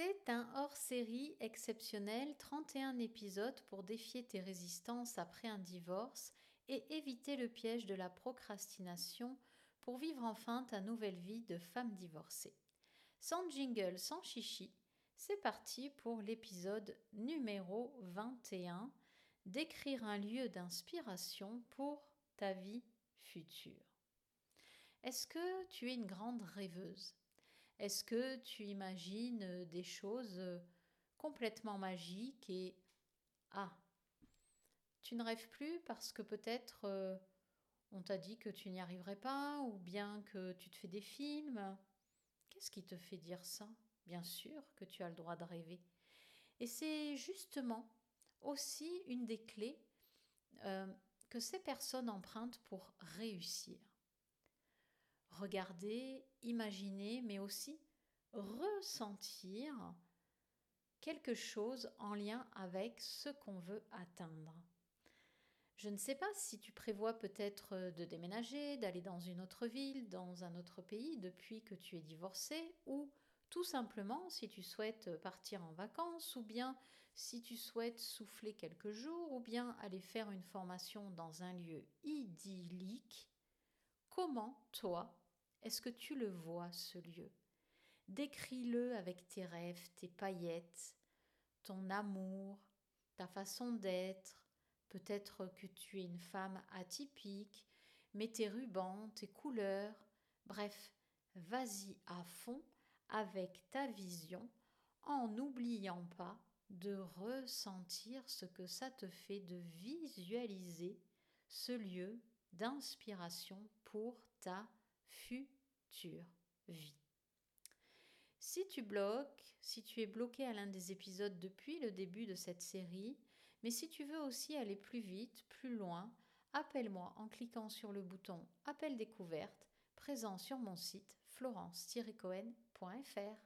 C'est un hors-série exceptionnel, 31 épisodes pour défier tes résistances après un divorce et éviter le piège de la procrastination pour vivre enfin ta nouvelle vie de femme divorcée. Sans jingle, sans chichi, c'est parti pour l'épisode numéro 21 Décrire un lieu d'inspiration pour ta vie future. Est-ce que tu es une grande rêveuse? Est-ce que tu imagines euh, des choses euh, complètement magiques et ah, tu ne rêves plus parce que peut-être euh, on t'a dit que tu n'y arriverais pas ou bien que tu te fais des films? Qu'est-ce qui te fait dire ça? Bien sûr que tu as le droit de rêver. Et c'est justement aussi une des clés que ces personnes empruntent pour réussir regarder, imaginer, mais aussi ressentir quelque chose en lien avec ce qu'on veut atteindre. Je ne sais pas si tu prévois peut-être de déménager, d'aller dans une autre ville, dans un autre pays depuis que tu es divorcé, ou tout simplement si tu souhaites partir en vacances, ou bien si tu souhaites souffler quelques jours, ou bien aller faire une formation dans un lieu idyllique Comment, toi, est-ce que tu le vois, ce lieu? Décris-le avec tes rêves, tes paillettes, ton amour, ta façon d'être. Peut-être que tu es une femme atypique, mais tes rubans, tes couleurs, bref, vas-y à fond avec ta vision en n'oubliant pas de ressentir ce que ça te fait de visualiser ce lieu d'inspiration pour ta future vie. Si tu bloques, si tu es bloqué à l'un des épisodes depuis le début de cette série, mais si tu veux aussi aller plus vite, plus loin, appelle-moi en cliquant sur le bouton Appel découverte présent sur mon site florence-cohen.fr.